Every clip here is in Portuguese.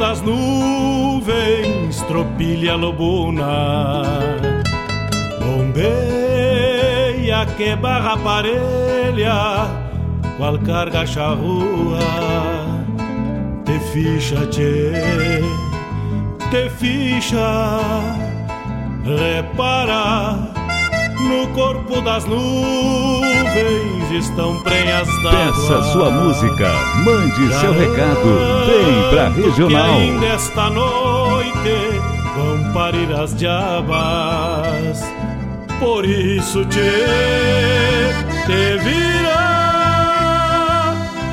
Das nuvens, tropilha lobuna. Bombeia que barra parelha, qual carga charrua. Te ficha, te ficha, repara no corpo das nuvens estão prenhas d'água. Peça sua música, mande Garanto seu recado, vem pra Regional. Que ainda esta noite vão parir as diabas. Por isso te, te vira,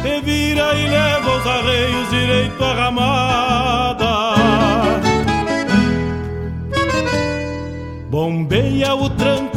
te vira e leva os arreios direito à ramada. Bombeia o tranco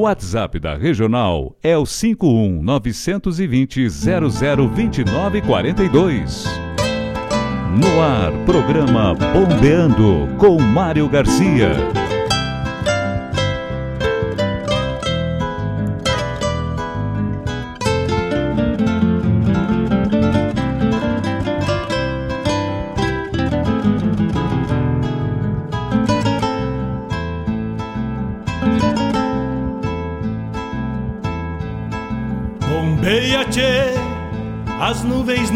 WhatsApp da Regional é o 51 920 002942. No ar, programa Bombeando com Mário Garcia.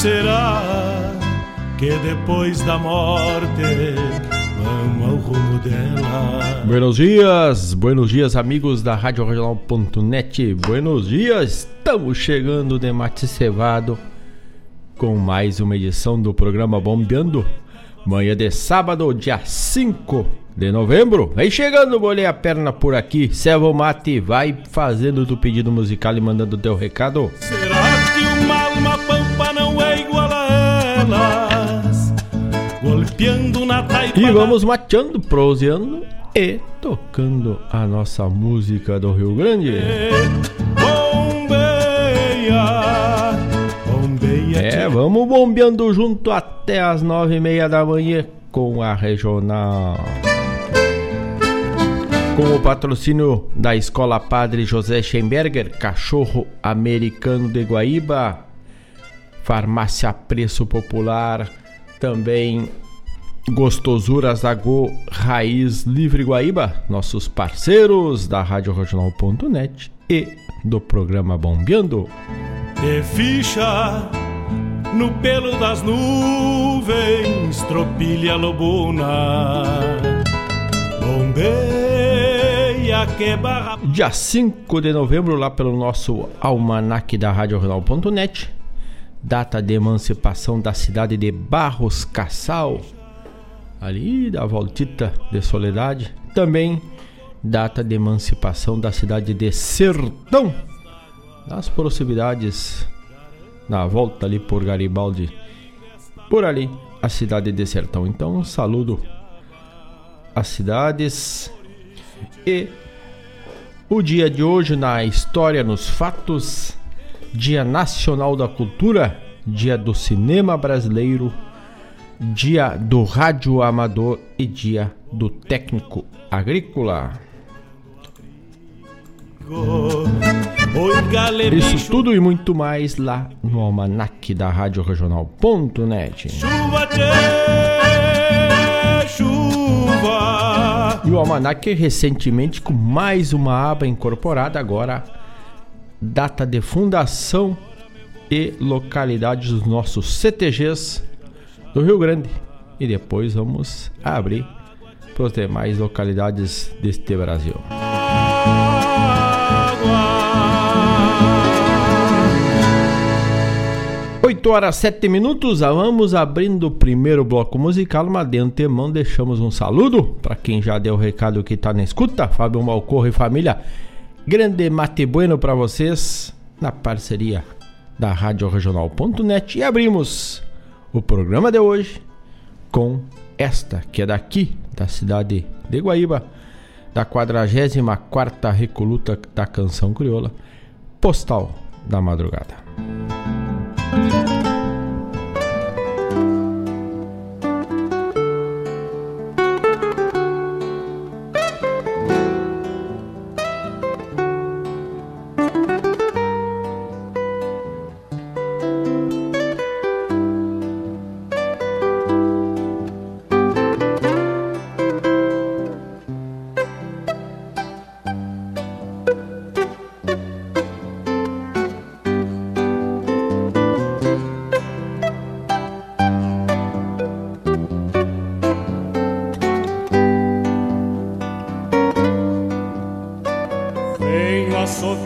Será que depois da morte vamos ao rumo dela? Buenos dias, buenos dias amigos da Rádio Regional.net. Buenos dias, estamos chegando de mate cevado com mais uma edição do programa Bombeando. Manhã de sábado, dia 5 de novembro. Vem chegando, bolei a perna por aqui. Serva o mate, vai fazendo o pedido musical e mandando teu recado. Será que uma Golpeando na taipa. E vamos mateando, proseando e tocando a nossa música do Rio Grande. Bombeia, bombeia. É, vamos bombeando junto até as nove e meia da manhã com a regional. Com o patrocínio da Escola Padre José Schemberger, Cachorro Americano de Guaíba, Farmácia Preço Popular, também Gostosuras da Go Raiz Livre Guaíba, nossos parceiros da Rádio Regional.net e do programa Bombeando. De ficha no pelo das nuvens, tropilha lobuna. Bombeia que barra. Dia 5 de novembro, lá pelo nosso almanac da Rádio Regional.net, data de emancipação da cidade de Barros Cassal ali da Voltita de Soledade. Também data de emancipação da cidade de Sertão, nas proximidades, na volta ali por Garibaldi, por ali, a cidade de Sertão. Então, um saludo às cidades e o dia de hoje na história, nos fatos, Dia Nacional da Cultura, Dia do Cinema Brasileiro dia do rádio amador e dia do técnico agrícola. Isso tudo e muito mais lá no almanac da Rádio Regional.net. Chuva, chuva. E o almanac recentemente com mais uma aba incorporada agora data de fundação e localidades dos nossos CTGs do Rio Grande. E depois vamos abrir para as demais localidades deste Brasil. Oito horas sete minutos, vamos abrindo o primeiro bloco musical, mas de antemão deixamos um saludo para quem já deu o recado que está na escuta, Fábio Malcorro e família. Grande mate bueno para vocês na parceria da Rádio Regional.net e abrimos o programa de hoje com esta, que é daqui, da cidade de Guaíba, da 44ª Recoluta da Canção Crioula, Postal da Madrugada.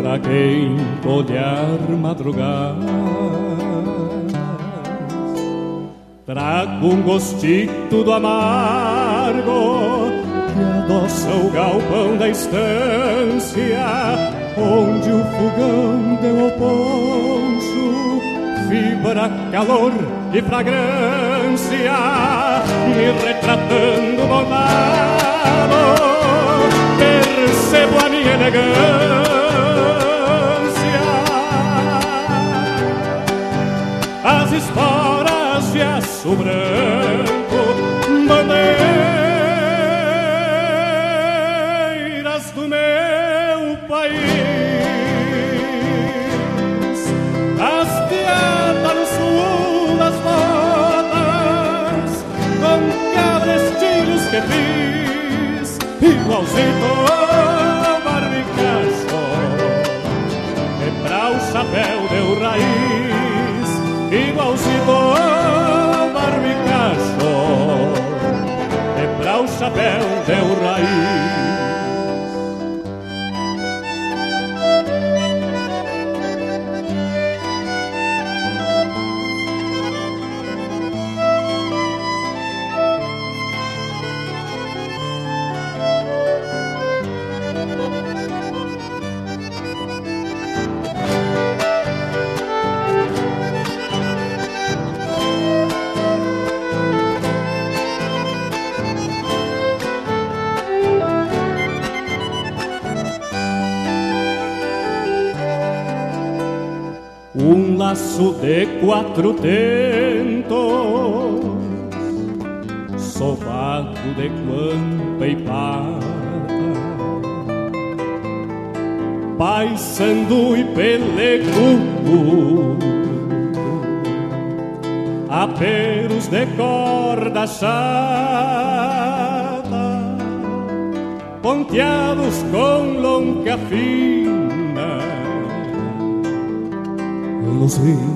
para quem olhar madrugar. Trago um gostito do amargo que adoça o galpão da estância, onde o fogão deu ao poncho, fibra, calor e fragrância, me retratando bondade percebo a minha elegância. Esporas de aço branco, bandeiras do meu país. As piadas no sul das botas, com cabrestilhos que fiz, igualzinho chapéu deu raiz, tomar mi caso, temblar o sabel teu raiz. Laço de quatro tentos, sovado de guampa e pata, paisando e pelecudo, aperos de corda chata, ponteados com longa fina luzindo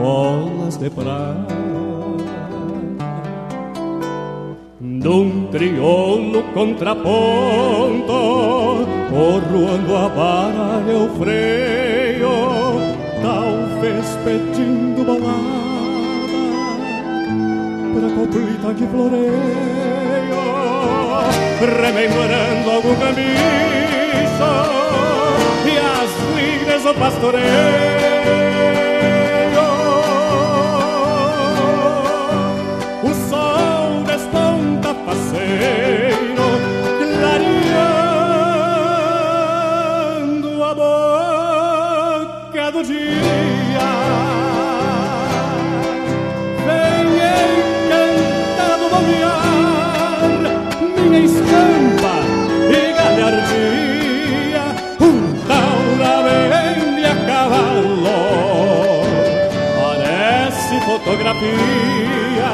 argolas de prata. Num triolo contraponto, corroando a vara e o freio, talvez pedindo balada pra coplita que floreio, rememorando algum caminho e as ligas do pastoreio. Fotografía,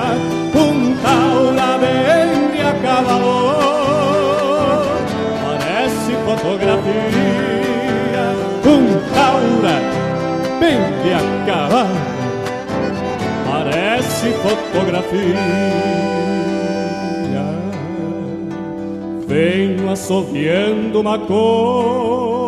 un taula vende a cavalo, parece fotografia, um taura vende a cavalo, parece fotografia. Venho assoviando uma copla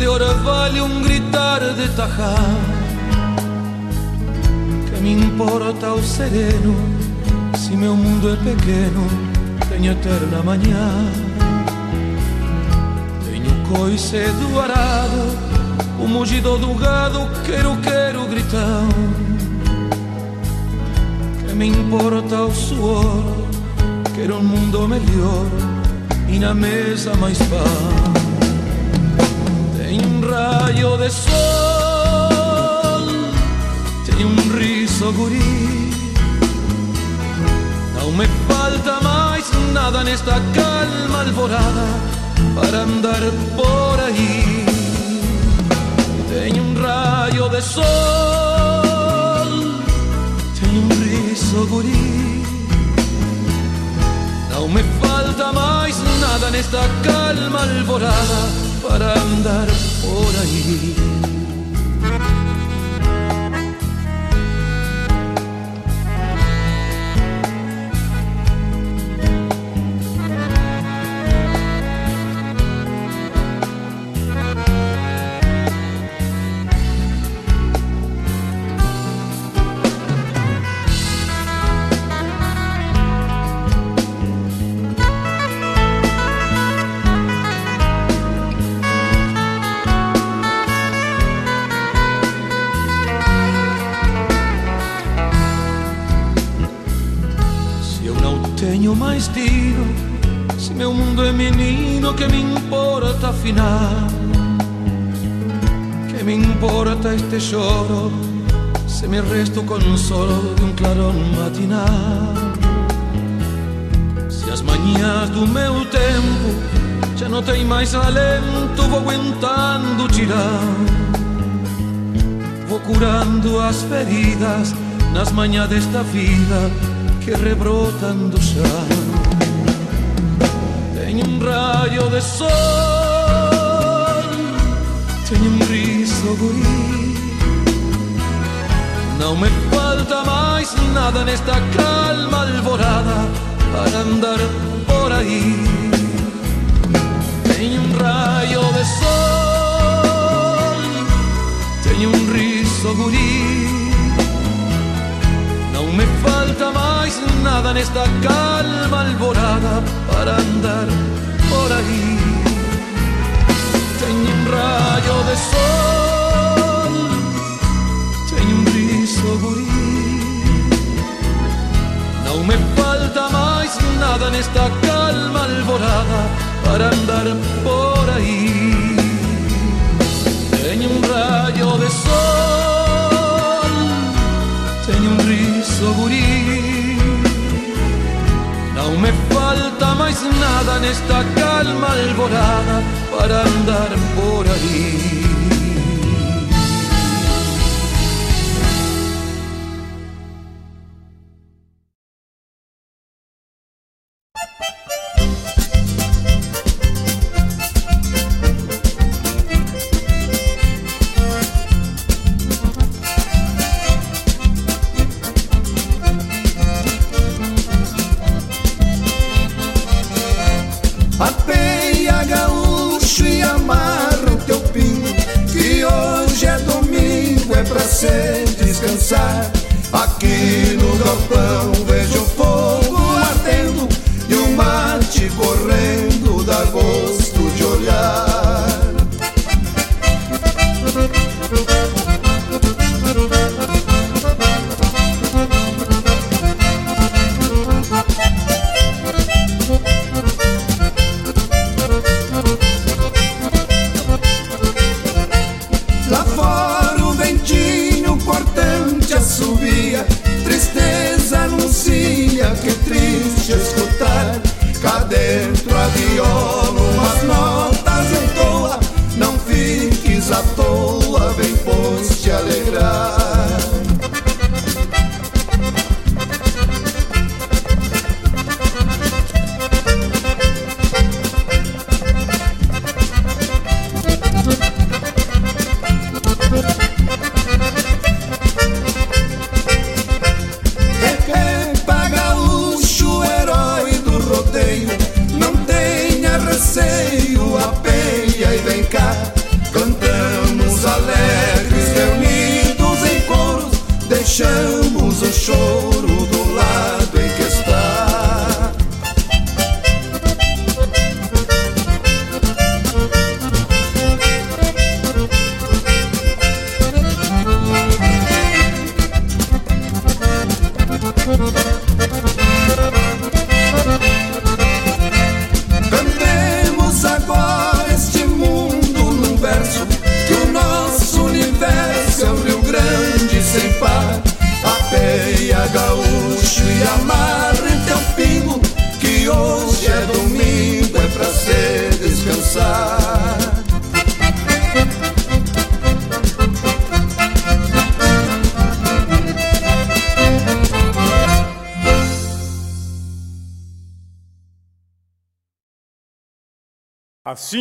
de hora vale un gritar de tajar. Que me importa o sereno se meu mundo é pequeno? Tenho eterna manhã. Tenho coice do arado, o mugido do gado, quero, quero gritar. Que me importa o suor, quero um mundo melhor e na mesa mais paz rayo de sol, tem um riso guri. Não me falta mais nada nesta calma alvorada para andar por aí. Tem um raio de sol, tem um riso guri. Não me falta mais nada nesta calma alvorada para andar por ahí. Afinal? Que me importa este choro? Se me resto consolo de um clarão matinal Se as manhãs do meu tempo já não tem mais alento Vou aguentando tirar Vou curando as feridas nas manhãs desta vida que rebrotam do chão. Tenho um raio de sol, tenho um riso guri. Não me falta mais nada nesta calma alvorada para andar por aí. Tenho um raio de sol, tenho um riso guri. Não me falta mais nada nesta calma alvorada para andar por aí. Tenho um raio de sol, tenho um riso guri. Não me falta mais nada nesta calma alvorada para andar por aí. Tenho um raio de sol, tenho um riso guri. Não me falta mais nada nesta calma alvorada para andar por aí.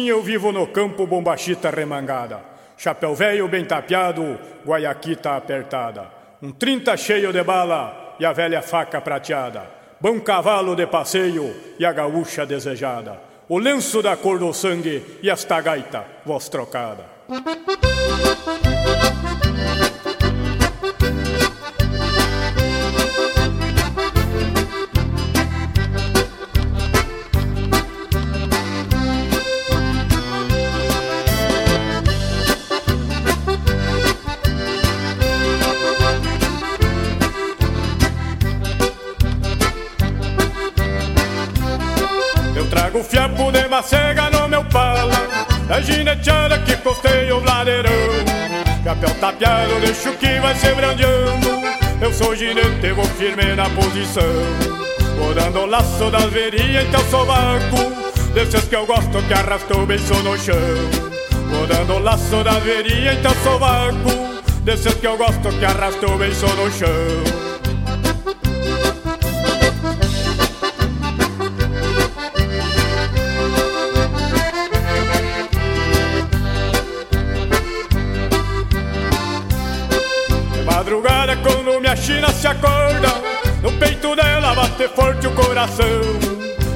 Eu vivo no campo bombachita remangada. Chapéu velho bem tapeado, guaiaquita apertada. Um trinta cheio de bala e a velha faca prateada. Bom cavalo de passeio e a gaúcha desejada. O lenço da cor do sangue e esta gaita, voz trocada. Costeia o ladeirão Chapéu tapeado, deixo que vai se brandeando Eu sou ginete, vou firme na posição. Vou dando laço das verias em teu sovaco Desses que eu gosto que arrastou beijo no chão. Vou dando laço das verias em teu sovaco Desses que eu gosto que arrastou beijo no chão china se acorda No peito dela bate forte o coração.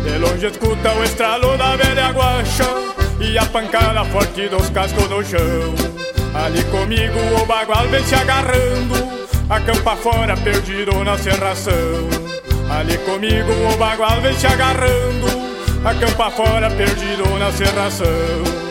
De longe escuta o estralo da velha guacha E a pancada forte dos cascos no chão. Ali comigo o bagual vem se agarrando Acampa fora perdido na serração. Ali comigo o bagual vem se agarrando Acampa fora perdido na serração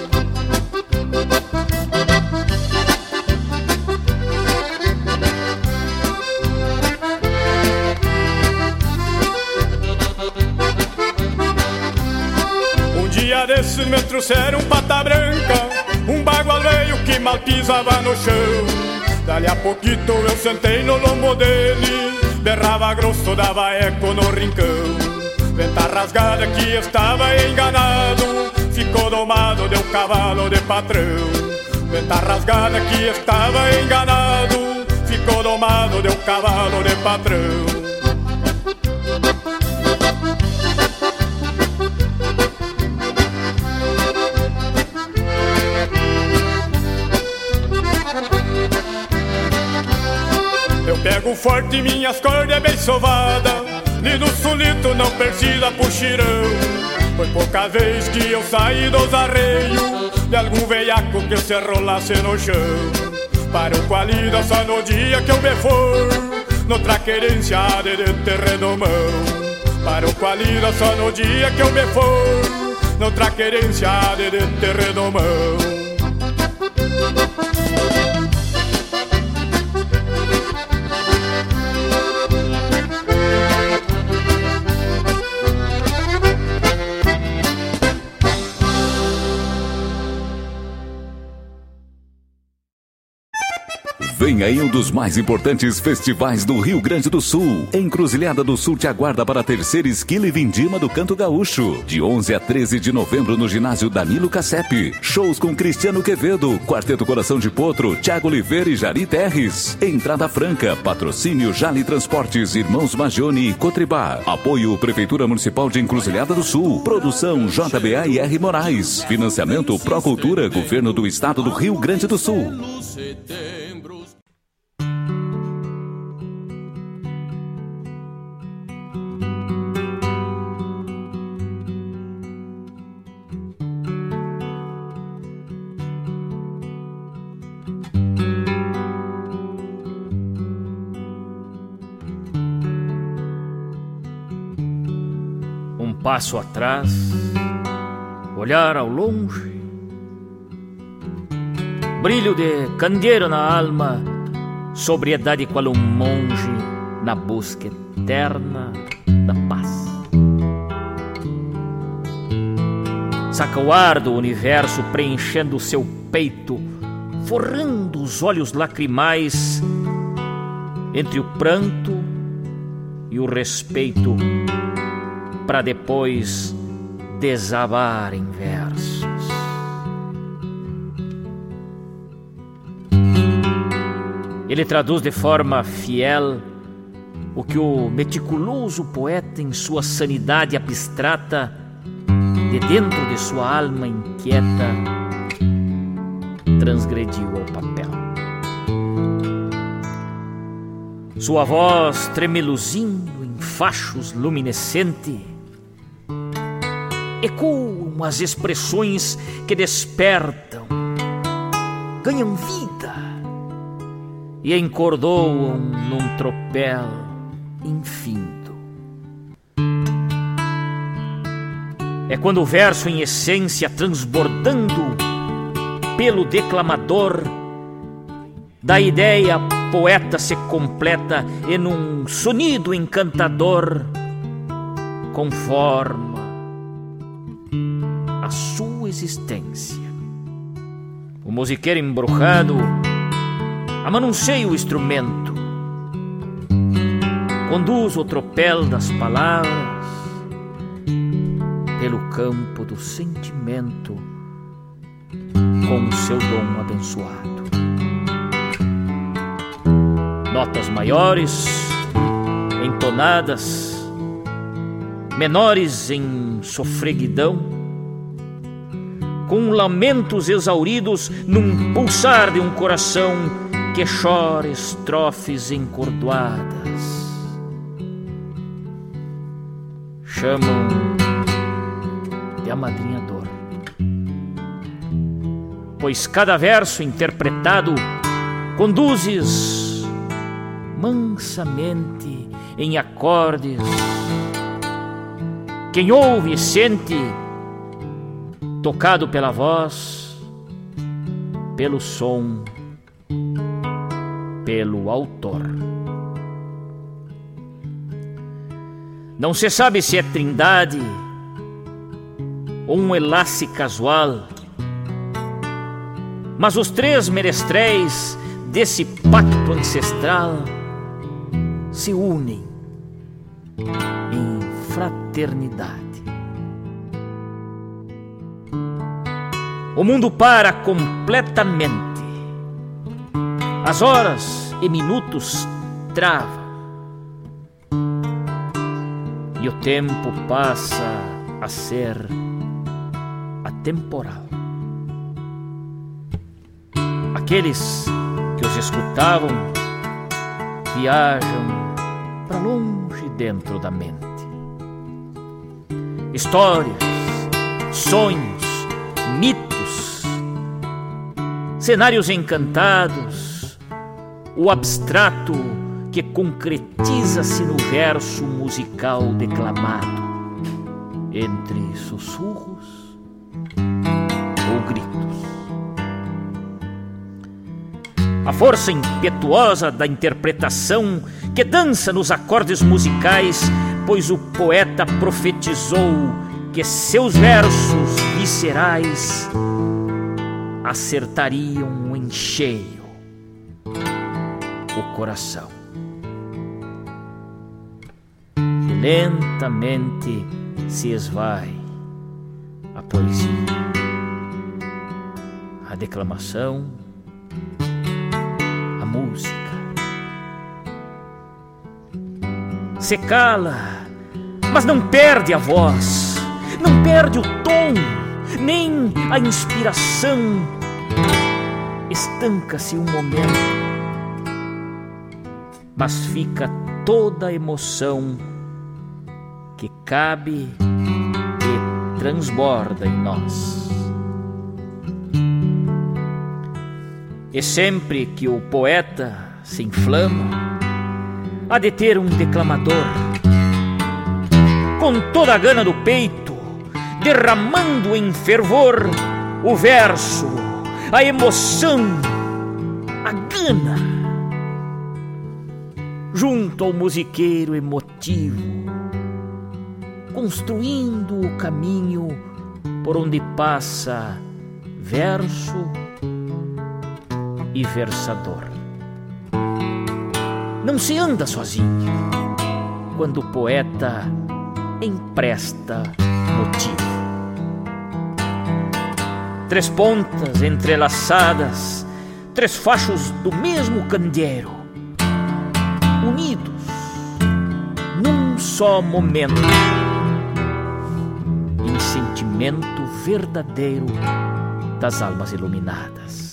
desses me trouxeram pata branca Um bagual que mal pisava no chão. Dali a pouquito eu sentei no lombo dele Berrava grosso, dava eco no rincão. Venta rasgada que estava enganado Ficou domado, deu cavalo de patrão. Venta rasgada que estava enganado Ficou domado, deu cavalo de patrão Pego forte minhas cordas bem sovadas E no solito não precisa puxirão Foi pouca vez que eu saí dos arreios De algum veiaco que se rolasse no chão. Para o qualida só no dia que eu me for Noutra querência de, de terreno mão. Para o qualida só no dia que eu me for Noutra querência de terreno mão Vem aí um dos mais importantes festivais do Rio Grande do Sul. Encruzilhada do Sul te aguarda para a terceira esquila e vindima do Canto Gaúcho. De 11 a 13 de novembro no ginásio Danilo Cassep. Shows com Cristiano Quevedo, Quarteto Coração de Potro, Tiago Oliveira e Jari Terres. Entrada franca, patrocínio Jali Transportes, Irmãos Magione e Cotribá. Apoio Prefeitura Municipal de Encruzilhada do Sul. Produção JBA e R Moraes. Financiamento Procultura, Governo do Estado do Rio Grande do Sul. Passo atrás, olhar ao longe, brilho de candeeiro na alma, sobriedade qual um monge na busca eterna da paz. Saca o ar do universo preenchendo o seu peito, forrando os olhos lacrimais entre o pranto e o respeito para depois desabar em versos. Ele traduz de forma fiel o que o meticuloso poeta, em sua sanidade abstrata, de dentro de sua alma inquieta, transgrediu ao papel. Sua voz tremeluzindo em fachos luminescente ecoam as expressões que despertam, ganham vida e encordoam num tropel infinito. É quando o verso, em essência, transbordando pelo declamador, da ideia poeta se completa em um sonido encantador, conforma a sua existência. O musiqueiro embrujado amanuncia o instrumento, conduz o tropel das palavras pelo campo do sentimento com o seu dom abençoado. Notas maiores, entonadas, menores em sofreguidão, com lamentos exauridos num pulsar de um coração que chora estrofes encordoadas. Chamam de amadrinhador, pois cada verso interpretado conduzes mansamente em acordes. Quem ouve e sente tocado pela voz, pelo som, pelo autor. Não se sabe se é trindade ou um enlace casual, mas os três menestréis desse pacto ancestral se unem em fraternidade. O mundo para completamente. As horas e minutos travam. E o tempo passa a ser atemporal. Aqueles que os escutavam viajam para longe dentro da mente. Histórias, sonhos, mitos cenários encantados, o abstrato que concretiza-se no verso musical declamado, entre sussurros ou gritos. A força impetuosa da interpretação que dança nos acordes musicais, pois o poeta profetizou que seus versos viscerais acertariam em cheio o coração. E lentamente se esvai a poesia, a declamação, a música. Se cala, mas não perde a voz, não perde o tom, nem a inspiração estanca-se um momento, mas fica toda a emoção que cabe e transborda em nós. E sempre que o poeta se inflama, há de ter um declamador, com toda a gana do peito, derramando em fervor o verso a emoção, a gana, junto ao musiqueiro emotivo, construindo o caminho por onde passa verso e versador. Não se anda sozinho quando o poeta empresta motivo três pontas entrelaçadas, três fachos do mesmo candeeiro, unidos num só momento, em sentimento verdadeiro das almas iluminadas.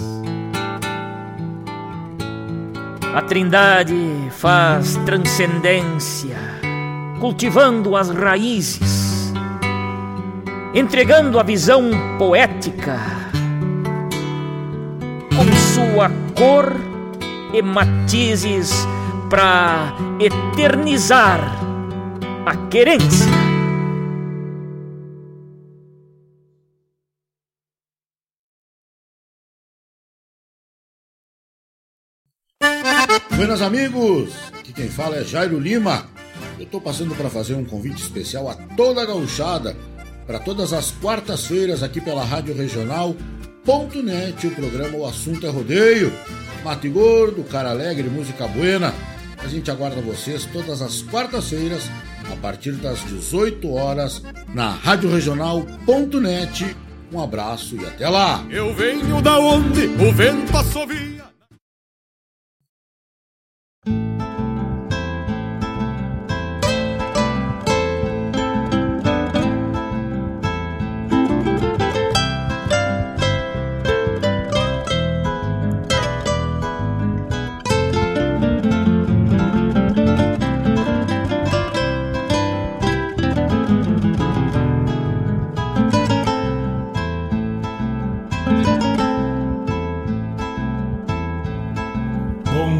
A Trindade faz transcendência, cultivando as raízes entregando a visão poética com sua cor e matizes para eternizar a querência. Buenas amigos, aqui quem fala é Jairo Lima. Eu estou passando para fazer um convite especial a toda a gauchada para todas as quartas-feiras aqui pela Rádio Regional.net, o programa O Assunto é Rodeio. Mate Gordo, Cara Alegre, Música Buena. A gente aguarda vocês todas as quartas-feiras, a partir das 18 horas, na Rádio. Um abraço e até lá! Eu venho da onde o vento assovia.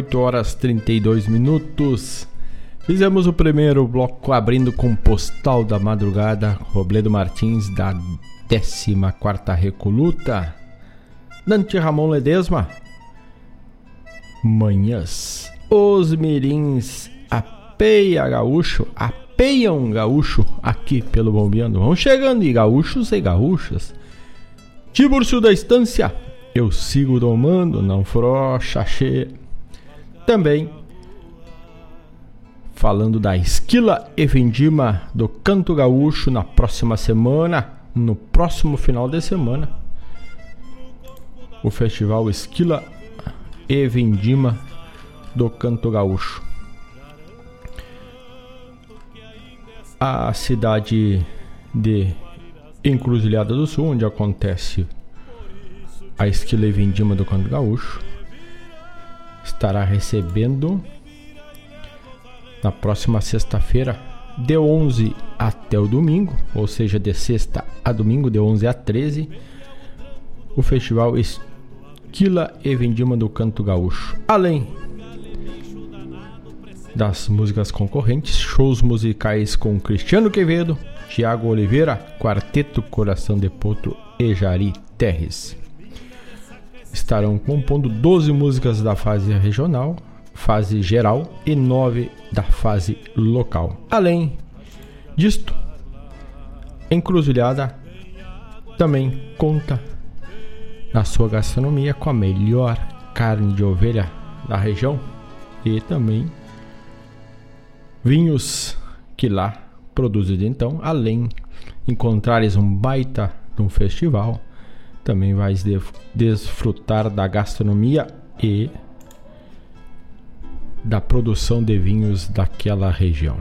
8 horas 32 minutos. Fizemos o primeiro bloco abrindo com Postal da Madrugada, Robledo Martins, da 14 Recoluta. Dante Ramon Ledesma. Manhãs. Os Mirins apeia gaúcho, apeiam gaúcho aqui pelo Bombeando. Vão chegando e gaúchos e gaúchas. Tiburcio da Estância, eu sigo domando, não frocha, cheia também falando da Esquila e Vendima do Canto Gaúcho na próxima semana, no próximo final de semana. O festival Esquila e Vendima do Canto Gaúcho. A cidade de Encruzilhada do Sul, onde acontece a Esquila e Vendima do Canto Gaúcho, estará recebendo na próxima sexta-feira, de 11 até o domingo, ou seja, de sexta a domingo, de 11 a 13, o festival Esquila e Vendima do Canto Gaúcho. Além das músicas concorrentes, shows musicais com Cristiano Quevedo, Tiago Oliveira, Quarteto Coração de Potro e Jari Terres estarão compondo 12 músicas da fase regional, fase geral e 9 da fase local. Além disto, Encruzilhada também conta na sua gastronomia com a melhor carne de ovelha da região e também vinhos que lá produzidos então, além encontrares um baita de um festival também vais desfrutar da gastronomia e da produção de vinhos daquela região.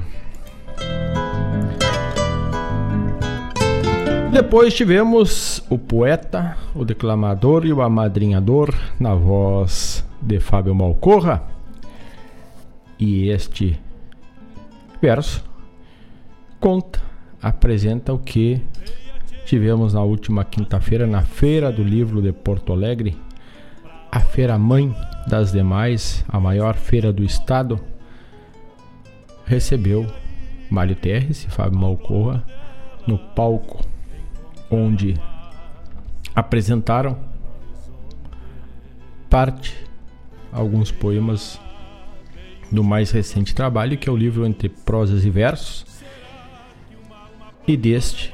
Depois tivemos o poeta, o declamador e o amadrinhador na voz de Fábio Malcorra. E este verso conta, apresenta o que Tivemos na última quinta-feira na Feira do Livro de Porto Alegre, a feira mãe das demais, a maior feira do estado, recebeu Mário Terres e Fábio Malcorra no palco onde apresentaram parte, alguns poemas do mais recente trabalho, que é o livro Entre Prosas e Versos. E deste,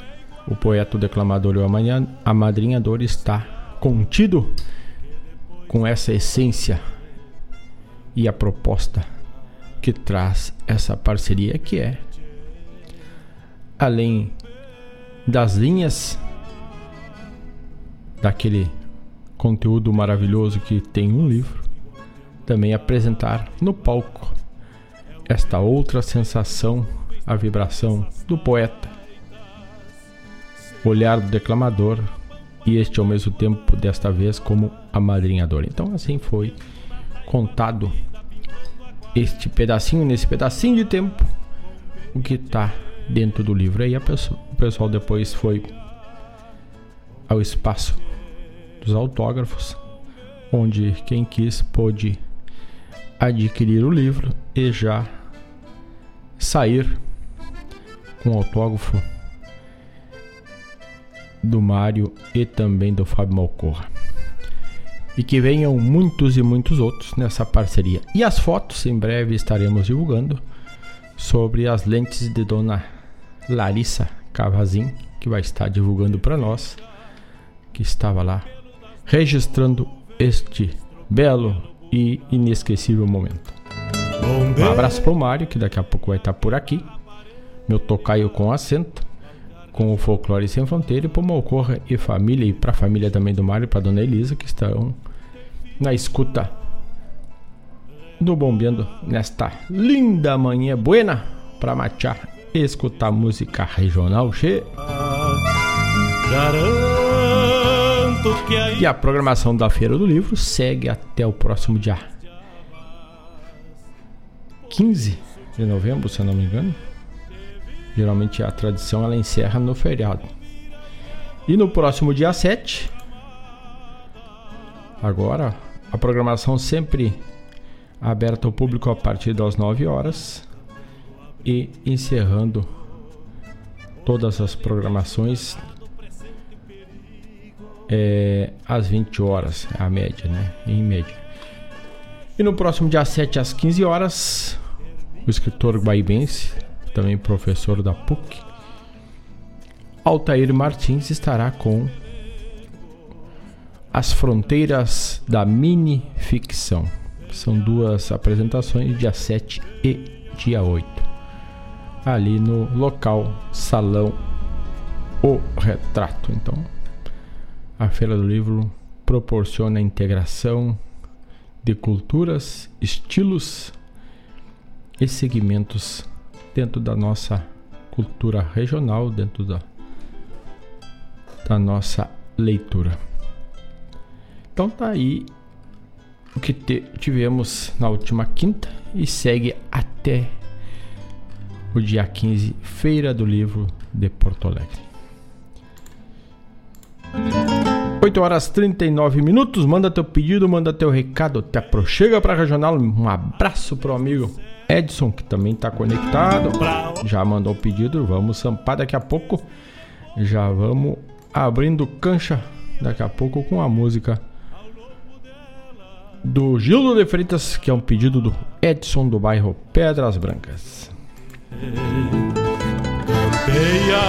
o poeta, o declamador e o amadrinhador está contido com essa essência e a proposta que traz essa parceria que é além das linhas daquele conteúdo maravilhoso que tem um livro, também apresentar no palco esta outra sensação, a vibração do poeta, olhar do declamador e este ao mesmo tempo, desta vez, como amadrinhador. Então, assim foi contado este pedacinho, nesse pedacinho de tempo, o que está dentro do livro. Aí pessoa, o pessoal depois foi ao espaço dos autógrafos, onde quem quis pôde adquirir o livro e já sair com o autógrafo do Mário e também do Fábio Malcorra. E que venham muitos e muitos outros nessa parceria. E as fotos em breve estaremos divulgando sobre as lentes de Dona Larissa Cavazin, que vai estar divulgando para nós, que estava lá registrando este belo e inesquecível momento. Um abraço para o Mário, que daqui a pouco vai estar por aqui. Meu tocaio com acento, com o Folclore Sem Fronteira, e para Malcorra e família, e para a família também do Mário, para Dona Elisa, que estão na escuta do Bombeando nesta linda manhã buena para machar e escutar música regional che. E a programação da Feira do Livro segue até o próximo dia 15 de novembro, se eu não me engano. Geralmente a tradição ela encerra no feriado. E no próximo dia 7, agora, a programação sempre aberta ao público a partir das 9 horas e encerrando todas as programações é, às 20 horas, a média, né? Em média. E no próximo dia 7 às 15 horas, o escritor guaibense, também professor da PUC, Altair Martins estará com As Fronteiras da Mini Ficção. São duas apresentações, dia 7 e dia 8. Ali no local Salão O Retrato. Então, a Feira do Livro proporciona a integração de culturas, estilos e segmentos dentro da nossa cultura regional, dentro da, da nossa leitura. Então tá aí o que te, tivemos na última quinta e segue até o dia 15, Feira do Livro de Porto Alegre. 8 horas 39 minutos. Manda teu pedido, manda teu recado. Te aproxega para regional. Um abraço pro amigo Edson, que também está conectado. Já mandou o pedido. Vamos sampar daqui a pouco. Já vamos abrindo cancha daqui a pouco com a música do Gildo de Freitas, que é um pedido do Edson do bairro Pedras Brancas. Campeia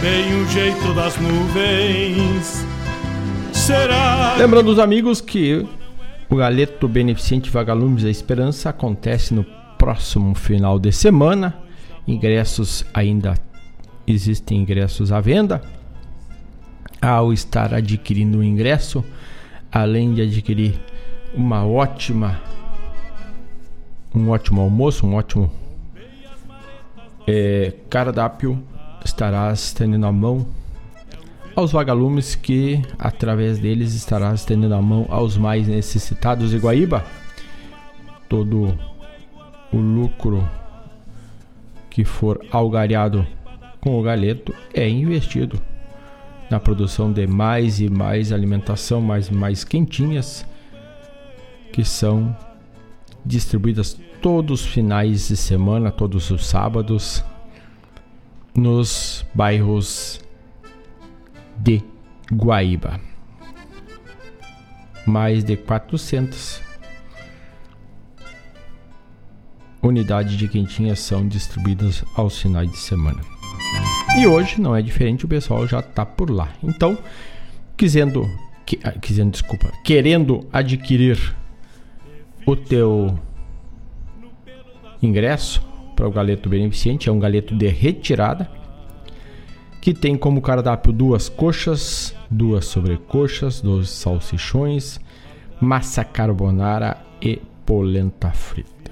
bem o jeito das nuvens será. Lembrando os amigos que o Galeto Beneficente Vagalumes da Esperança acontece no próximo final de semana. Ingressos ainda existem ingressos à venda. Ao estar adquirindo o ingresso, além de adquirir uma ótima um ótimo almoço, um ótimo é, cardápio, estarás estendendo a mão aos vagalumes que, através deles, estará estendendo a mão aos mais necessitados de Guaíba. Todo o lucro que for algariado com o galeto é investido na produção de mais e mais alimentação, mais mais quentinhas, que são distribuídas todos os finais de semana, todos os sábados, nos bairros de Guaíba. Mais de 400 unidades de quentinhas são distribuídas aos finais de semana. E hoje não é diferente, o pessoal já está por lá. Então, quisendo, que, ah, quisendo, desculpa, querendo adquirir o teu ingresso para o galeto beneficente, é um galeto de retirada que tem como cardápio duas coxas, duas sobrecoxas, dois salsichões, massa carbonara e polenta frita.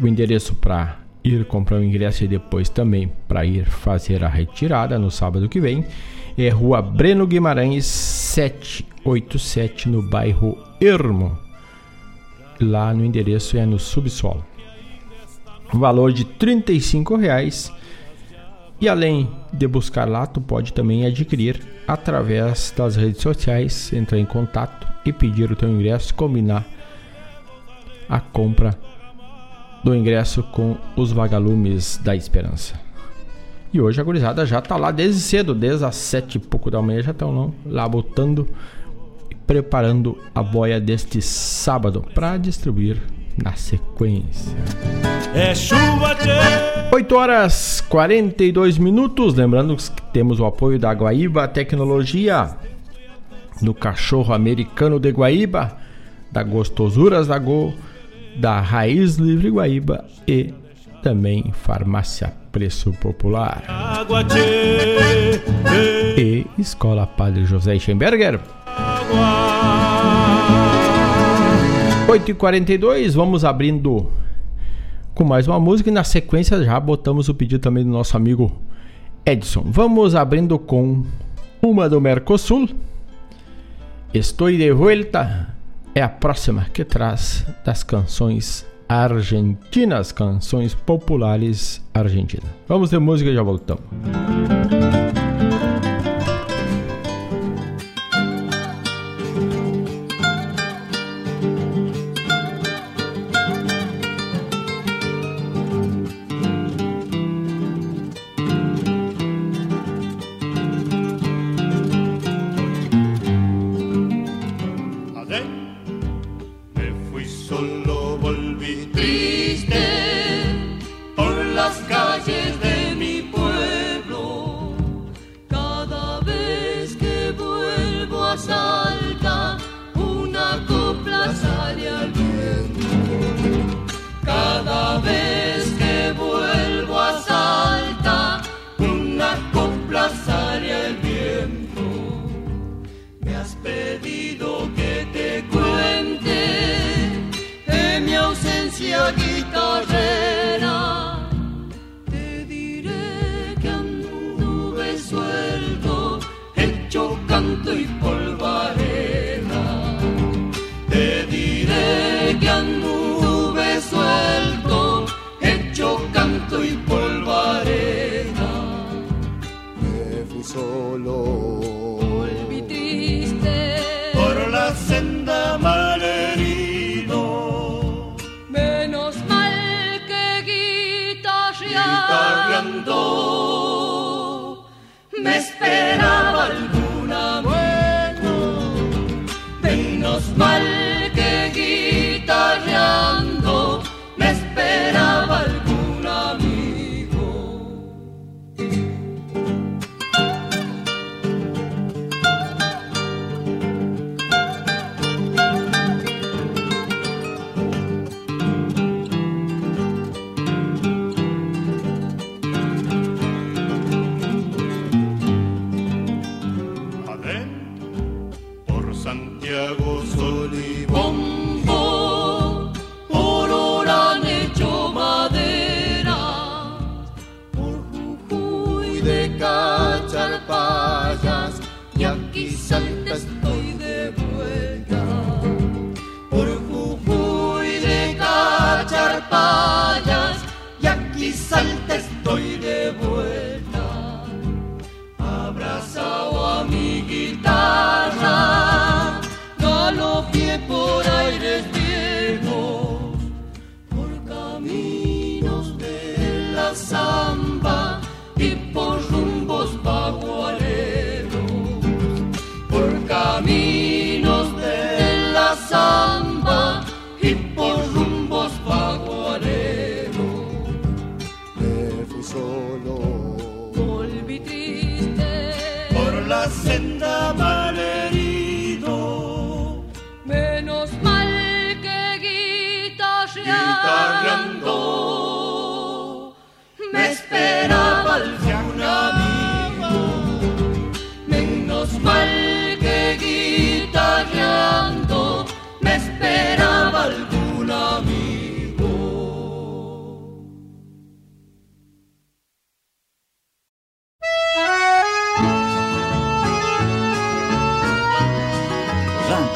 O endereço para ir comprar o ingresso e depois também para ir fazer a retirada no sábado que vem é Rua Breno Guimarães 787 no bairro Ermo. Lá no endereço é no subsolo. Valor de R$ reais e além de buscar lá, tu pode também adquirir através das redes sociais, entrar em contato e pedir o teu ingresso, combinar a compra do ingresso com os vagalumes da esperança. E hoje a gurizada já tá lá desde cedo, desde as sete e pouco da manhã já estão lá botando e preparando a boia deste sábado para distribuir na sequência. É chuva de... 8 horas 42 minutos. Lembrando que temos o apoio da Guaíba Tecnologia, do cachorro americano de Guaíba, da Gostosuras da Go, da Raiz Livre Guaíba e também Farmácia Preço Popular. E Escola Padre José Schemberger. 8h42, vamos abrindo com mais uma música e na sequência já botamos o pedido também do nosso amigo Edson. Vamos abrindo com uma do Mercosul. Estou de volta é a próxima que traz das canções argentinas, canções populares argentinas. Vamos ter música e já voltamos.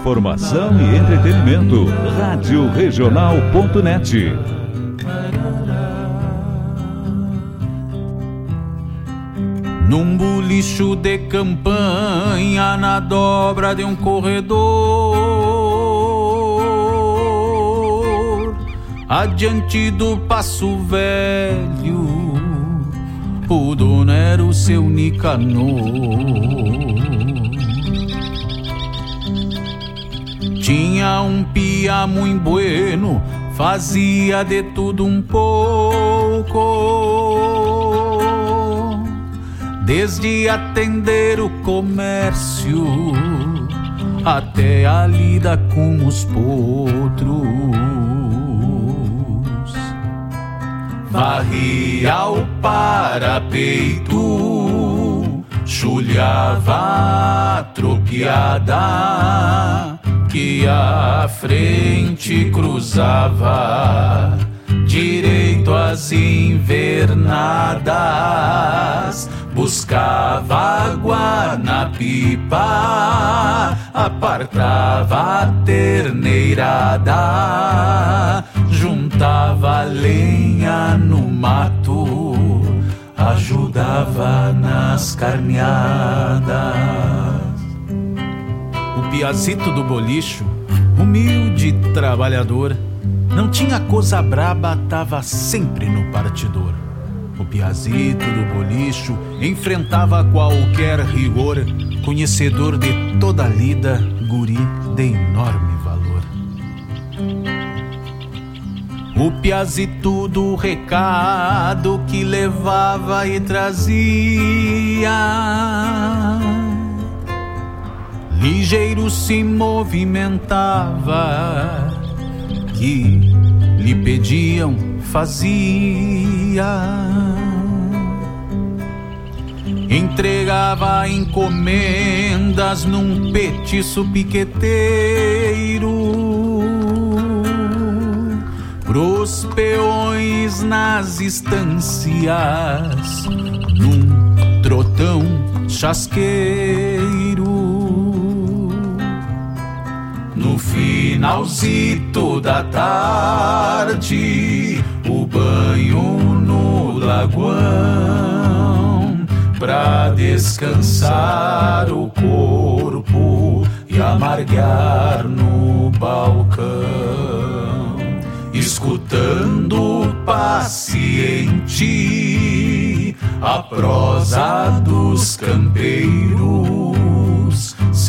informação e entretenimento. Rádio Regional.net. Num bulicho de campanha na dobra de um corredor, adiante do passo velho o dono era o seu Nicanor. Tinha um pia muito bueno, fazia de tudo um pouco. Desde atender o comércio até a lida com os potros varria o parapeito, chulhava a tropiada que a frente cruzava direito às invernadas. Buscava água na pipa, apartava a terneirada juntava lenha no mato, ajudava nas carneadas. Piazito do bolicho, humilde trabalhador, não tinha coisa braba, tava sempre no partidor. O piazito do bolicho enfrentava qualquer rigor, conhecedor de toda a lida, guri de enorme O piazito do recado que levava e trazia. Ligeiro se movimentava, que lhe pediam, fazia. Entregava encomendas num petiço piqueteiro pros peões nas estâncias, num trotão chasqueiro. No finalzito da tarde, o banho no lagoão, pra descansar o corpo e amargar no balcão. Escutando paciente a prosa dos campeiros,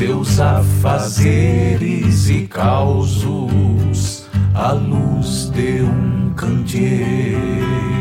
seus afazeres e causos, à luz de um candeeiro.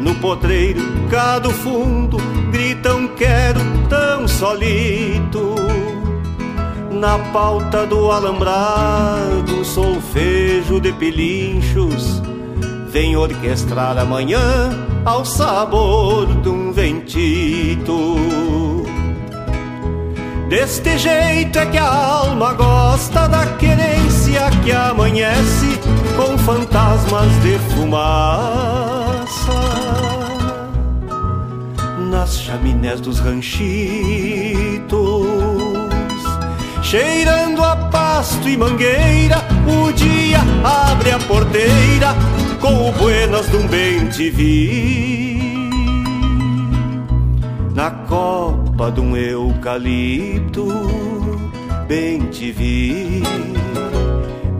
No potreiro, cá do fundo, gritam quero tão solito. Na pauta do alambrado, solfejo de pilinchos, vem orquestrar amanhã ao sabor de um veio bentito. Deste jeito é que a alma gosta da querência que amanhece com fantasmas de nas chaminés dos ranchitos cheirando a pasto e mangueira, o dia abre a porteira com o buenas de um bem te vi. Na copa de um eucalipto, bem te vi,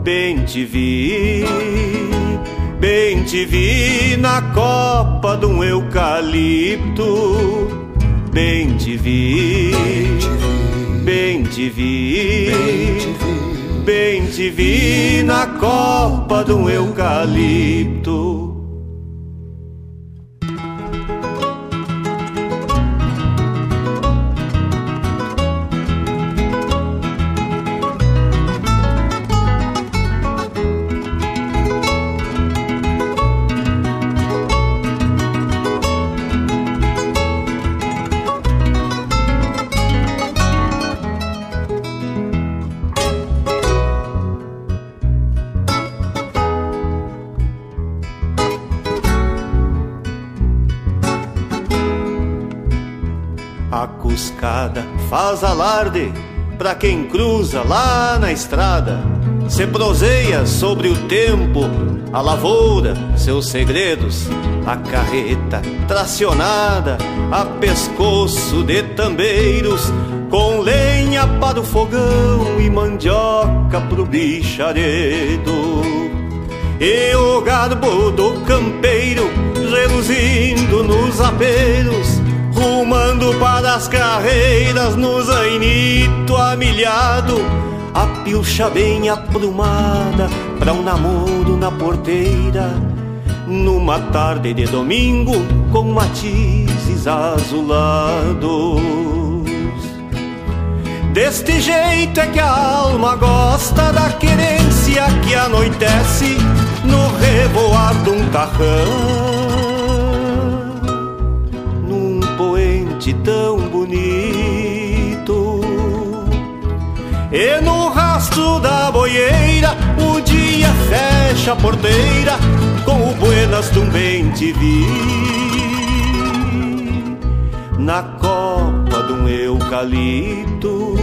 bem te vi, bem te vi na copa de um eucalipto, bem te vi. Bem te vi Bem te vi, na copa de um eucalipto. Para quem cruza lá na estrada. Se proseia sobre o tempo, a lavoura, seus segredos, a carreta tracionada a pescoço de tambeiros, com lenha para o fogão e mandioca pro bicharedo. E o garbo do campeiro reluzindo nos apelos rumando para as carreiras no zainito amilhado, a pilcha bem aprumada para um namoro na porteira, numa tarde de domingo com matizes azulados. Deste jeito é que a alma gosta da querência que anoitece no revoar de um tarrão poente tão bonito. E no rastro da boieira, o dia fecha a porteira com o buenas de bem te vi. Na copa de um eucalipto,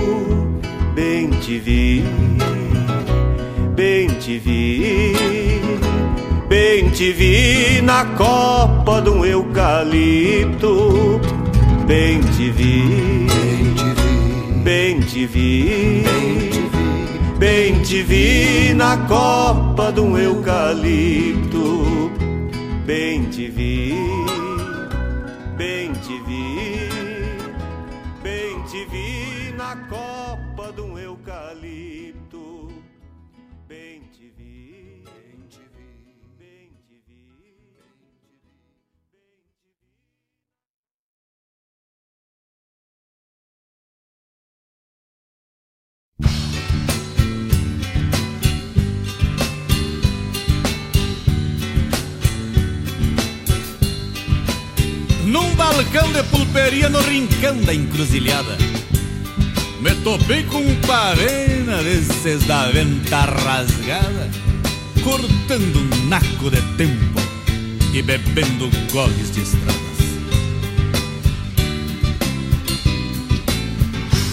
bem te vi, bem te vi. Bem te vi na copa de um eucalipto Bem te vi, bem te vi, bem te vi. Na copa de um eucalipto. Bem te vi, balcão de pulperia no rincão da encruzilhada. Me topei com um pavena desses da venta rasgada Cortando um naco de tempo e bebendo goles de estradas.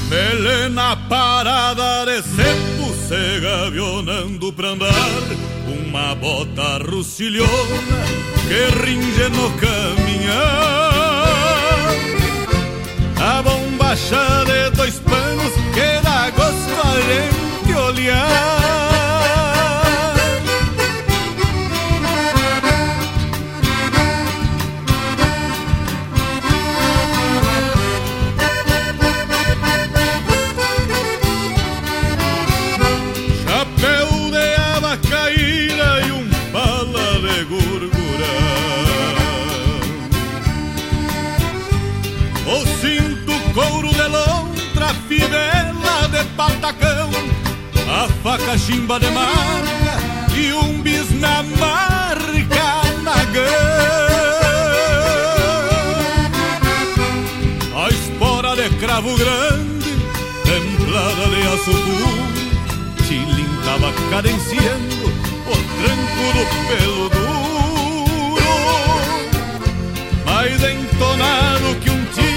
Melena parada de cepo se gavionando pra andar Uma bota rucilhona que ringe no caminhar a bombacha de dois panos que dá gosto a gente olhar. Patacão, a faca chimba de marca e um bis na marca na cravo grande, templada de açucu, cilindava cadenciando o tranco do pelo duro, mais entonado que um tigre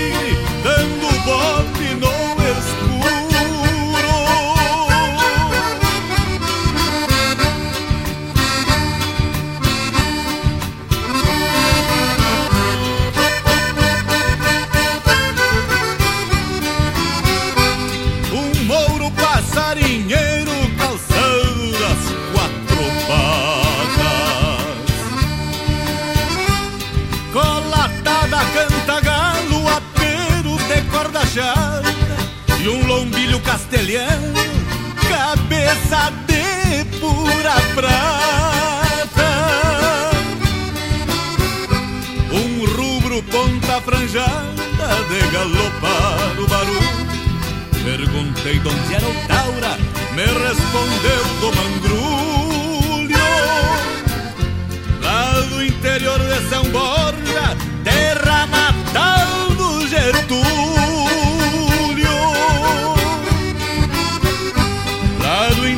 cabeça de pura prata. Um rubro ponta franjada de galopar o barulho. Perguntei de onde era o Taura, me respondeu do mangrulho. Lá do interior de São Borja, terra natal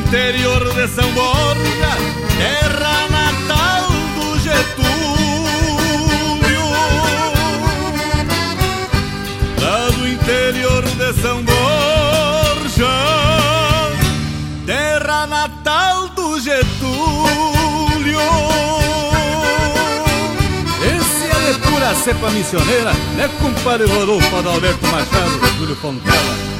interior de São Borja, terra natal do Getúlio. Lá do interior de São Borja, terra natal do Getúlio. Esse é de pura cepa missioneira, é compadre Rodolfo Adalberto Machado, Júlio Fontela.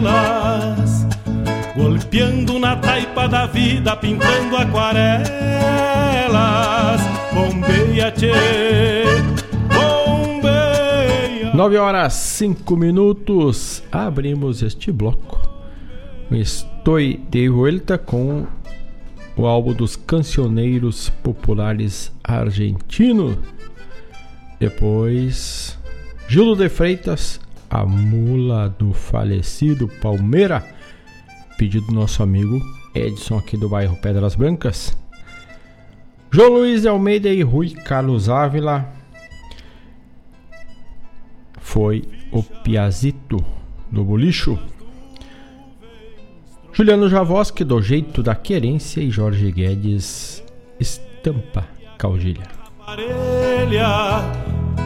elas? Golpeando na taipa da vida, pintando aquarelas. Bombeia, tchê, bombeia. 9 horas 5 minutos. Abrimos este bloco. Estou de volta com o álbum dos cancioneiros populares argentinos. Depois, Gildo de Freitas, a mula do falecido Palmeira, pedido do nosso amigo Edson aqui do bairro Pedras Brancas. João Luiz Almeida e Rui Carlos Ávila. Foi o Piazito do Bolicho. Juliano Javoski, do jeito da querência, e Jorge Guedes, estampa caudilha.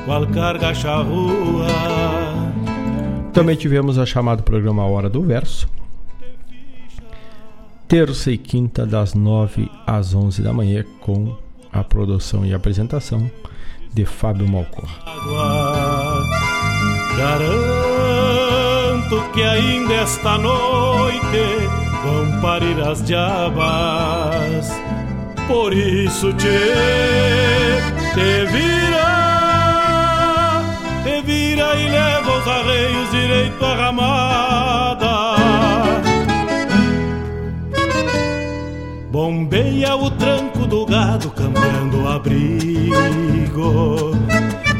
qual carga. Também tivemos a chamada programa Hora do Verso. Terça e quinta, das 9 às 11 da manhã, com a produção e apresentação de Fábio Malcor. Garanto que ainda esta noite vão parir as diabas. Por isso te, te vira, te e leva os arreios direito à ramada. Bombeia o tranco do gado, cambiando o abrigo.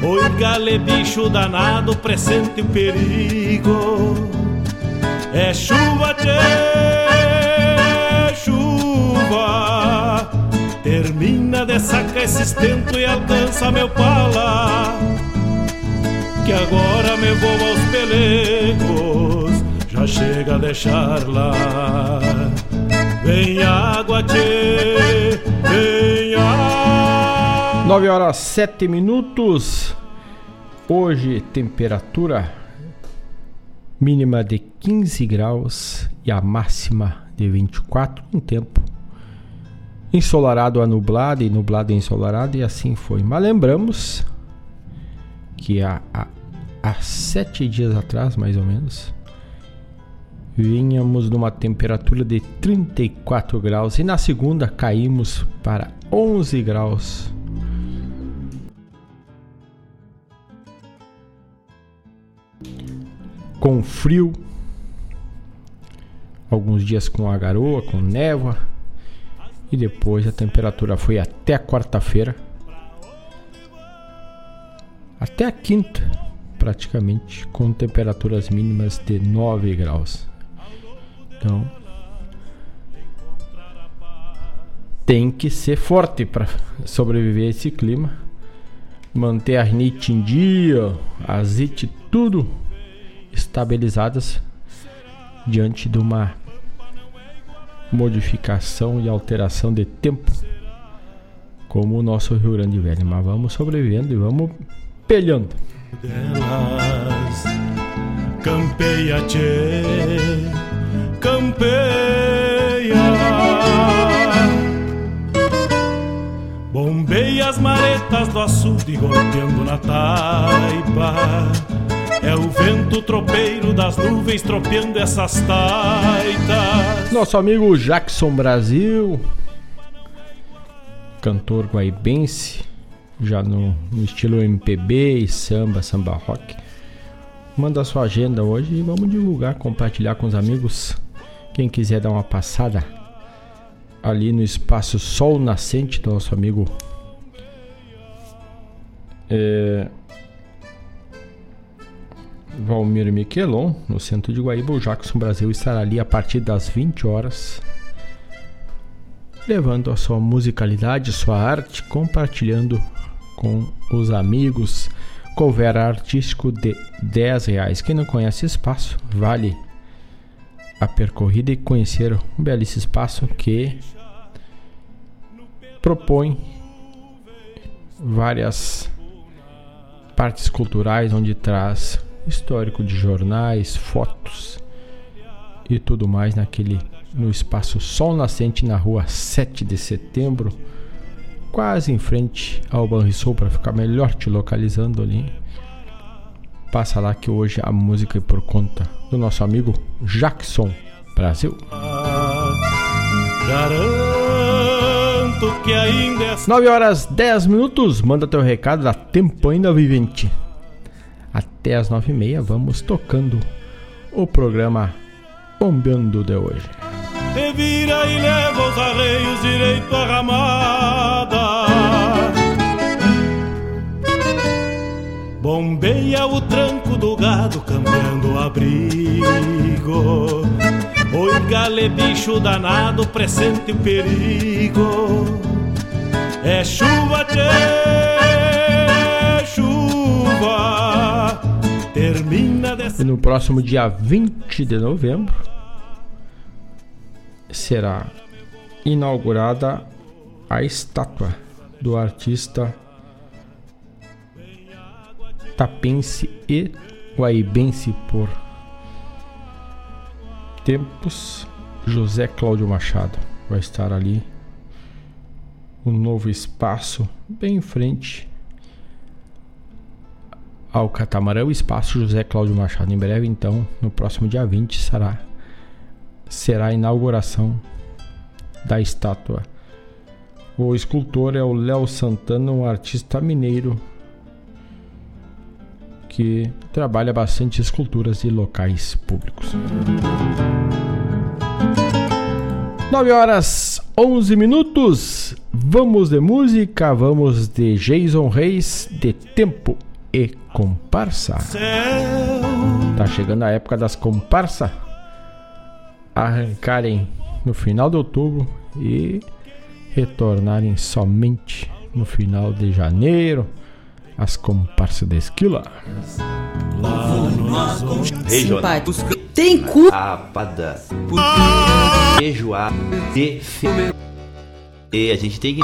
Oi, gale, bicho danado, presente o perigo. É chuva, tchê, chuva. Termina de sacar esse estento e alcança meu pala. Que agora me vou aos pelegos, já chega a deixar lá. Vem água, tchê, vem água. 9 horas 7 minutos. Hoje, temperatura mínima de 15 graus e a máxima de 24, um tempo ensolarado a nublado e nublado a ensolarado, e assim foi. Mas lembramos que há, há, há sete dias atrás, mais ou menos, Vínhamos numa temperatura de 34 graus e na segunda caímos para 11 graus. Com frio, alguns dias com a garoa, com névoa, e depois a temperatura foi até quarta-feira, até a quinta, praticamente, com temperaturas mínimas de 9 graus. Então, tem que ser forte para sobreviver a esse clima. Manter a rinite em dia, zite tudo estabilizadas diante de uma modificação e alteração de tempo como o nosso Rio Grande Velho. Mas vamos sobrevivendo e vamos pelhando. Delas, campeia, tchê campeia. Bombeia as maretas do açude golpeando na taipa. É o vento tropeiro das nuvens tropeando essas taitas. Nosso amigo Jackson Brasil, cantor guaibense, já no, no estilo MPB e samba, samba rock. Manda a sua agenda hoje e vamos divulgar, compartilhar com os amigos quem quiser dar uma passada ali no espaço Sol Nascente do nosso amigo é, Valmir Miquelon, no centro de Guaíba, o Jackson Brasil estará ali a partir das 20 horas, levando a sua musicalidade, sua arte, compartilhando com os amigos. Cover artístico de 10 reais. Quem não conhece espaço, vale a percorrida e conhecer um belíssimo espaço que propõe várias partes culturais onde traz histórico de jornais, fotos e tudo mais naquele no espaço Sol Nascente na rua 7 de setembro, quase em frente ao Banrisul para ficar melhor te localizando ali passa lá que hoje a música é por conta do nosso amigo Jackson Brasil. Garanto que ainda é... 9 horas 10 minutos, manda teu recado, dá tempo ainda vivente. Até as 9 e meia vamos tocando o programa Bombeando de hoje. Te vira e leva os arreios direito à ramada Bombeia o tranco do gado, cambiando o abrigo. Oi, gale, bicho danado, presente o perigo. É chuva, tchê, chuva. Termina dessa. E no próximo dia 20 de novembro, será inaugurada a estátua do artista tapense e guaibense por tempos, José Cláudio Machado. Vai estar ali um novo espaço bem em frente ao catamarã, o espaço José Cláudio Machado. Em breve, então, no próximo dia 20, será, será a inauguração da estátua. O escultor é o Léo Santana, um artista mineiro que trabalha bastante esculturas de locais públicos. 9 horas 11 minutos. Vamos de música, vamos de Jason Reis, de Tempo e Comparsa. Tá chegando a época das comparsas arrancarem no final de outubro e retornarem somente no final de janeiro as comparsas da esquila. Tem cu. Apada. Feijoada. De E a gente tem que.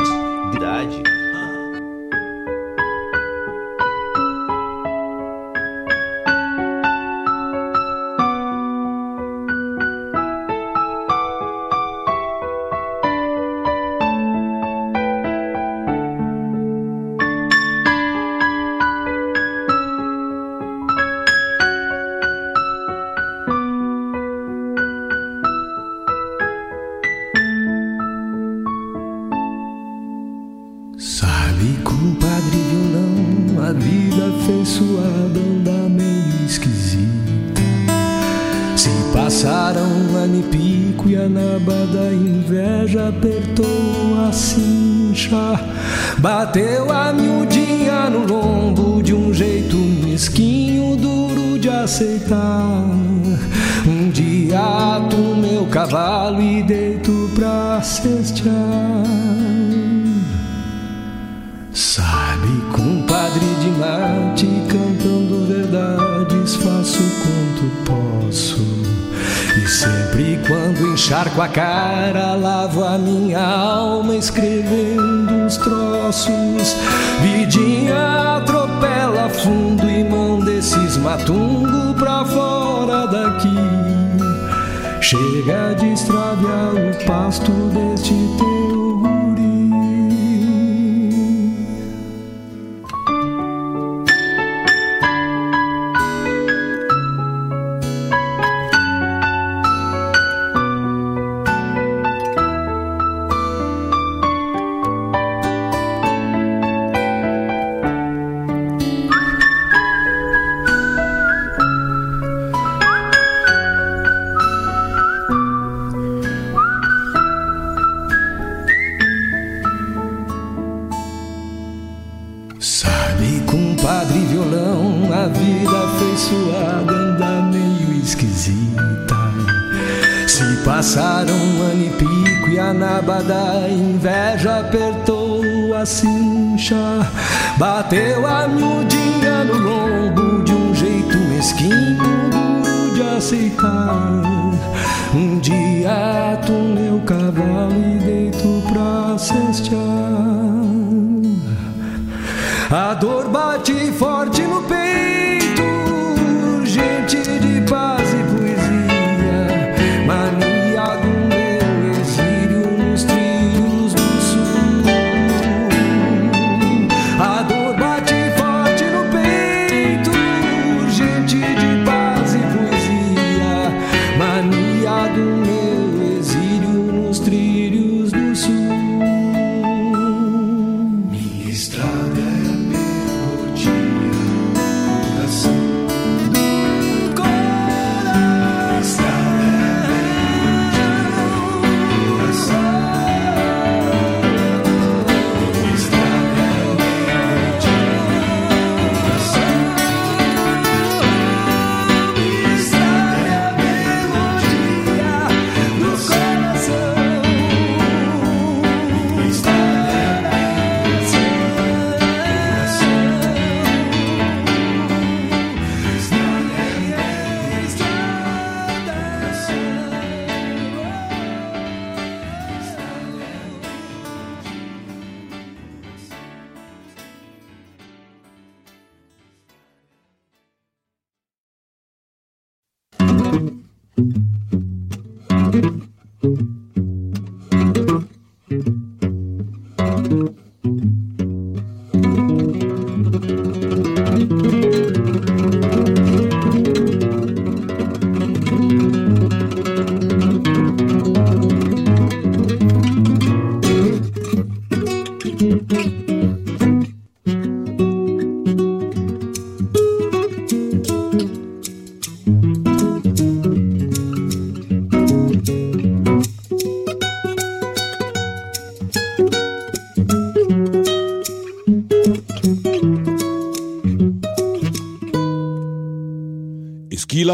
Afeiçoada anda meio esquisita. Se passaram um ano e pico e a naba da inveja apertou a cincha. Bateu a miudinha no lombo de um jeito mesquinho, duro de aceitar. Um dia ato meu cavalo e deito pra cestear. Compadre de mate, cantando verdades, faço quanto posso. E sempre quando encharco a cara, lavo a minha alma escrevendo os troços. Vidinha atropela fundo e manda esses matungo pra fora daqui. Chega de extraviar o pasto deste teu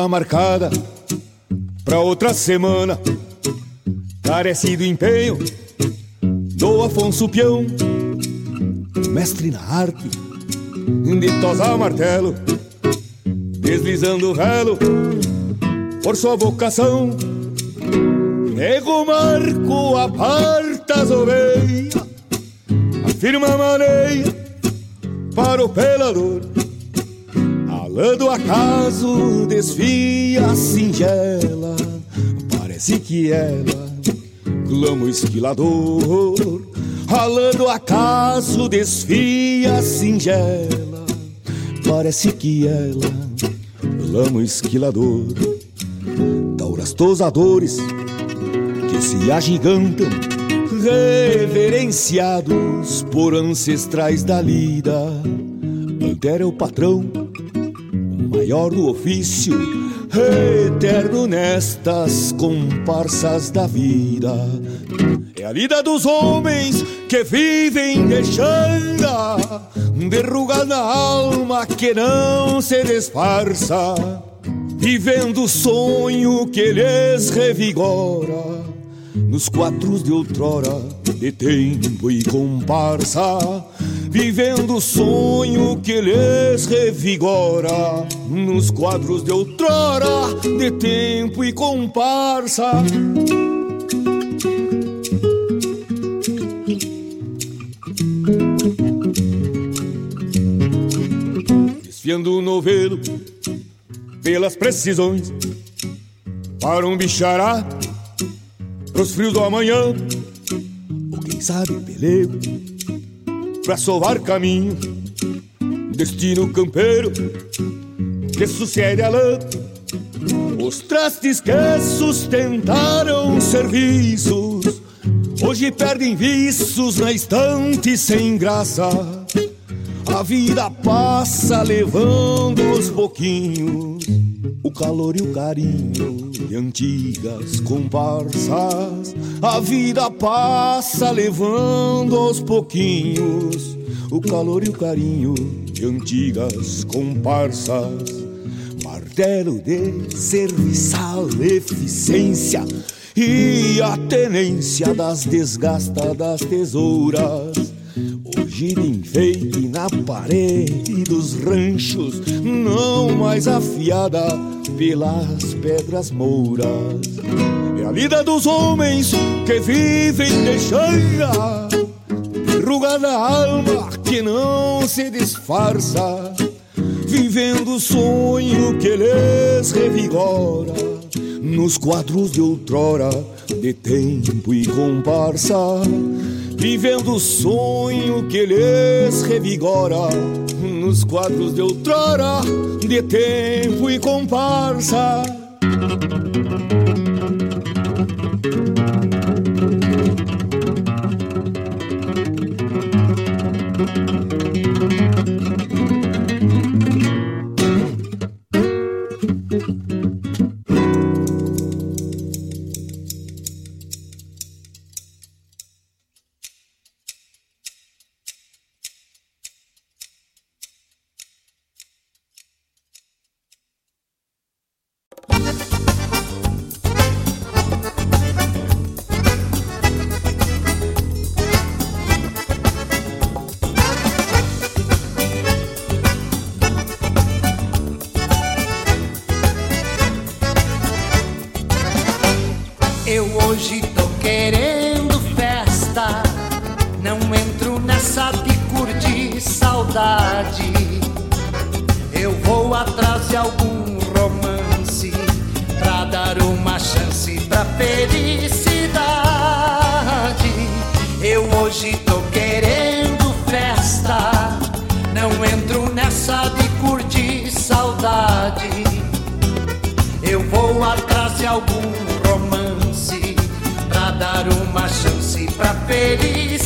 marcada pra outra semana. Carece do empenho do Afonso Peão, mestre na arte de tosar martelo, deslizando o velo por sua vocação. Nego Marco aparta as ovelhas, afirma a maneira para o pelador. Alã do acaso desfia a singela, parece que ela clama o esquilador. Alã do acaso desfia a singela, parece que ela clama o esquilador. Tauras tosadores que se agigantam, reverenciados por ancestrais da lida. Antero é o patrão, maior do ofício, eterno nestas comparsas da vida. É a lida dos homens que vivem deixando derrugar na alma que não se disfarça vivendo o sonho que lhes revigora nos quatros de outrora de tempo e comparsa, vivendo o sonho que lhes revigora nos quadros de outrora de tempo e comparsa. Desfiando o novelo pelas precisões para um bichará pros frios do amanhã ou quem sabe pelego pra sovar caminho. Destino campeiro que sucede a lã os trastes que sustentaram serviços hoje perdem viços na estante sem graça. A vida passa levando aos pouquinhos calor e o carinho de antigas comparsas. A vida passa levando aos pouquinhos o calor e o carinho de antigas comparsas. Martelo de serviçal eficiência e a tenência das desgastadas tesouras gira enfeite na parede dos ranchos, não mais afiada pelas pedras mouras. É a vida dos homens que vivem deixando ruga na alma que não se disfarça, vivendo o sonho que lhes revigora nos quadros de outrora de tempo e comparsa vivendo o sonho que lhes revigora nos quadros de outrora, de tempo e comparsa. ladies.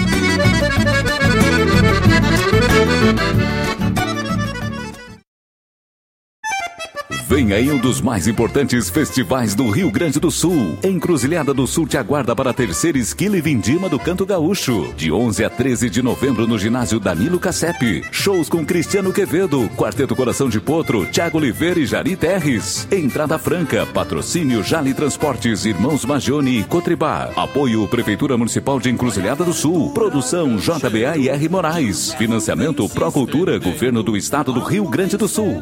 Vem aí um dos mais importantes festivais do Rio Grande do Sul. Encruzilhada do Sul te aguarda para a terceira esquila e vindima do Canto Gaúcho. De 11 a 13 de novembro no ginásio Danilo Cassep. Shows com Cristiano Quevedo, Quarteto Coração de Potro, Tiago Oliveira e Jari Terres. Entrada franca, patrocínio Jali Transportes, Irmãos Magione e Cotribá. Apoio Prefeitura Municipal de Encruzilhada do Sul. Produção JBA e R Moraes. Financiamento Procultura, Governo do Estado do Rio Grande do Sul.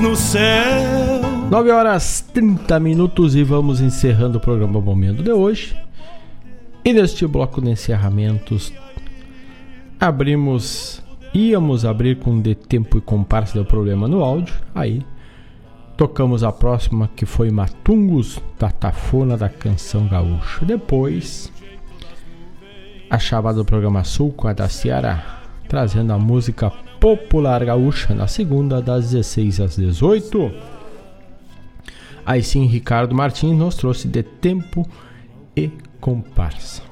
No céu. 9 horas 30 minutos e vamos encerrando o programa Momento de hoje. E neste bloco de encerramentos, abrimos, íamos abrir com de tempo e comparsa deu problema no áudio. Aí tocamos a próxima que foi Matungos da Tafona da Canção Gaúcha. Depois, a chamada do programa Sul com a da Ciara, trazendo a música Popular Gaúcha na segunda, das 16 às 18. Aí sim, Ricardo Martins nos trouxe de tempo e comparsa.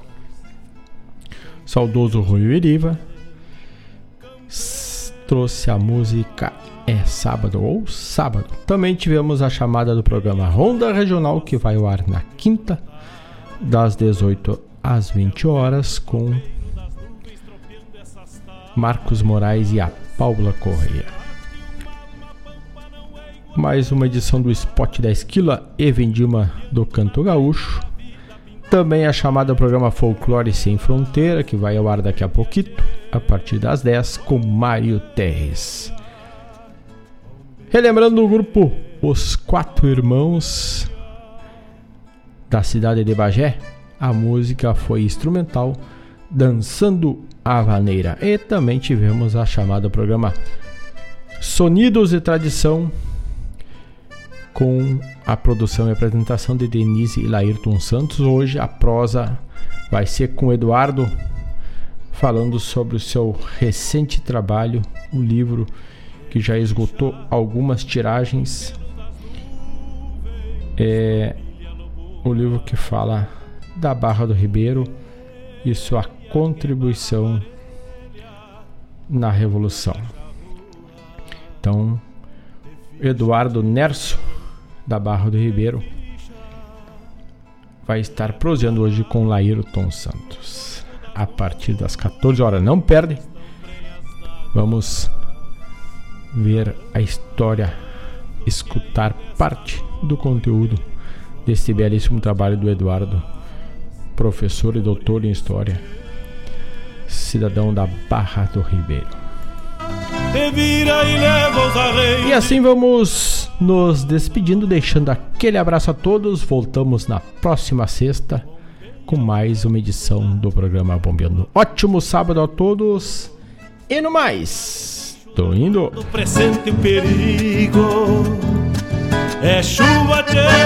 Saudoso Rui Iriva trouxe a música É Sábado ou Sábado. Também tivemos a chamada do programa Ronda Regional que vai ao ar na quinta, das 18 às 20 horas, com Marcos Moraes e a Paula Correia. Mais uma edição do Spot da Esquila e Vendima do Canto Gaúcho. Também a chamada programa Folclore Sem Fronteira, que vai ao ar daqui a pouquinho, a partir das 10, com Mário Terres. Relembrando o grupo Os Quatro Irmãos da cidade de Bagé, a música foi instrumental Dançando a Vaneira. E também tivemos a chamada programa Sonidos e Tradição com a produção e apresentação de Denise e Laírton Santos. Hoje a prosa vai ser com Eduardo falando sobre o seu recente trabalho, o livro que já esgotou algumas tiragens. É o livro que fala da Barra do Ribeiro e sua contribuição na Revolução. Então, Eduardo Nerso, da Barra do Ribeiro, vai estar proseando hoje com Laírton Santos. A partir das 14 horas. Não perde. Vamos ver a história, escutar parte do conteúdo desse belíssimo trabalho do Eduardo, professor e doutor em História cidadão da Barra do Ribeiro. E assim vamos nos despedindo, deixando aquele abraço a todos. Voltamos na próxima sexta com mais uma edição do programa Bombeando. Ótimo sábado a todos e no mais, tô indo.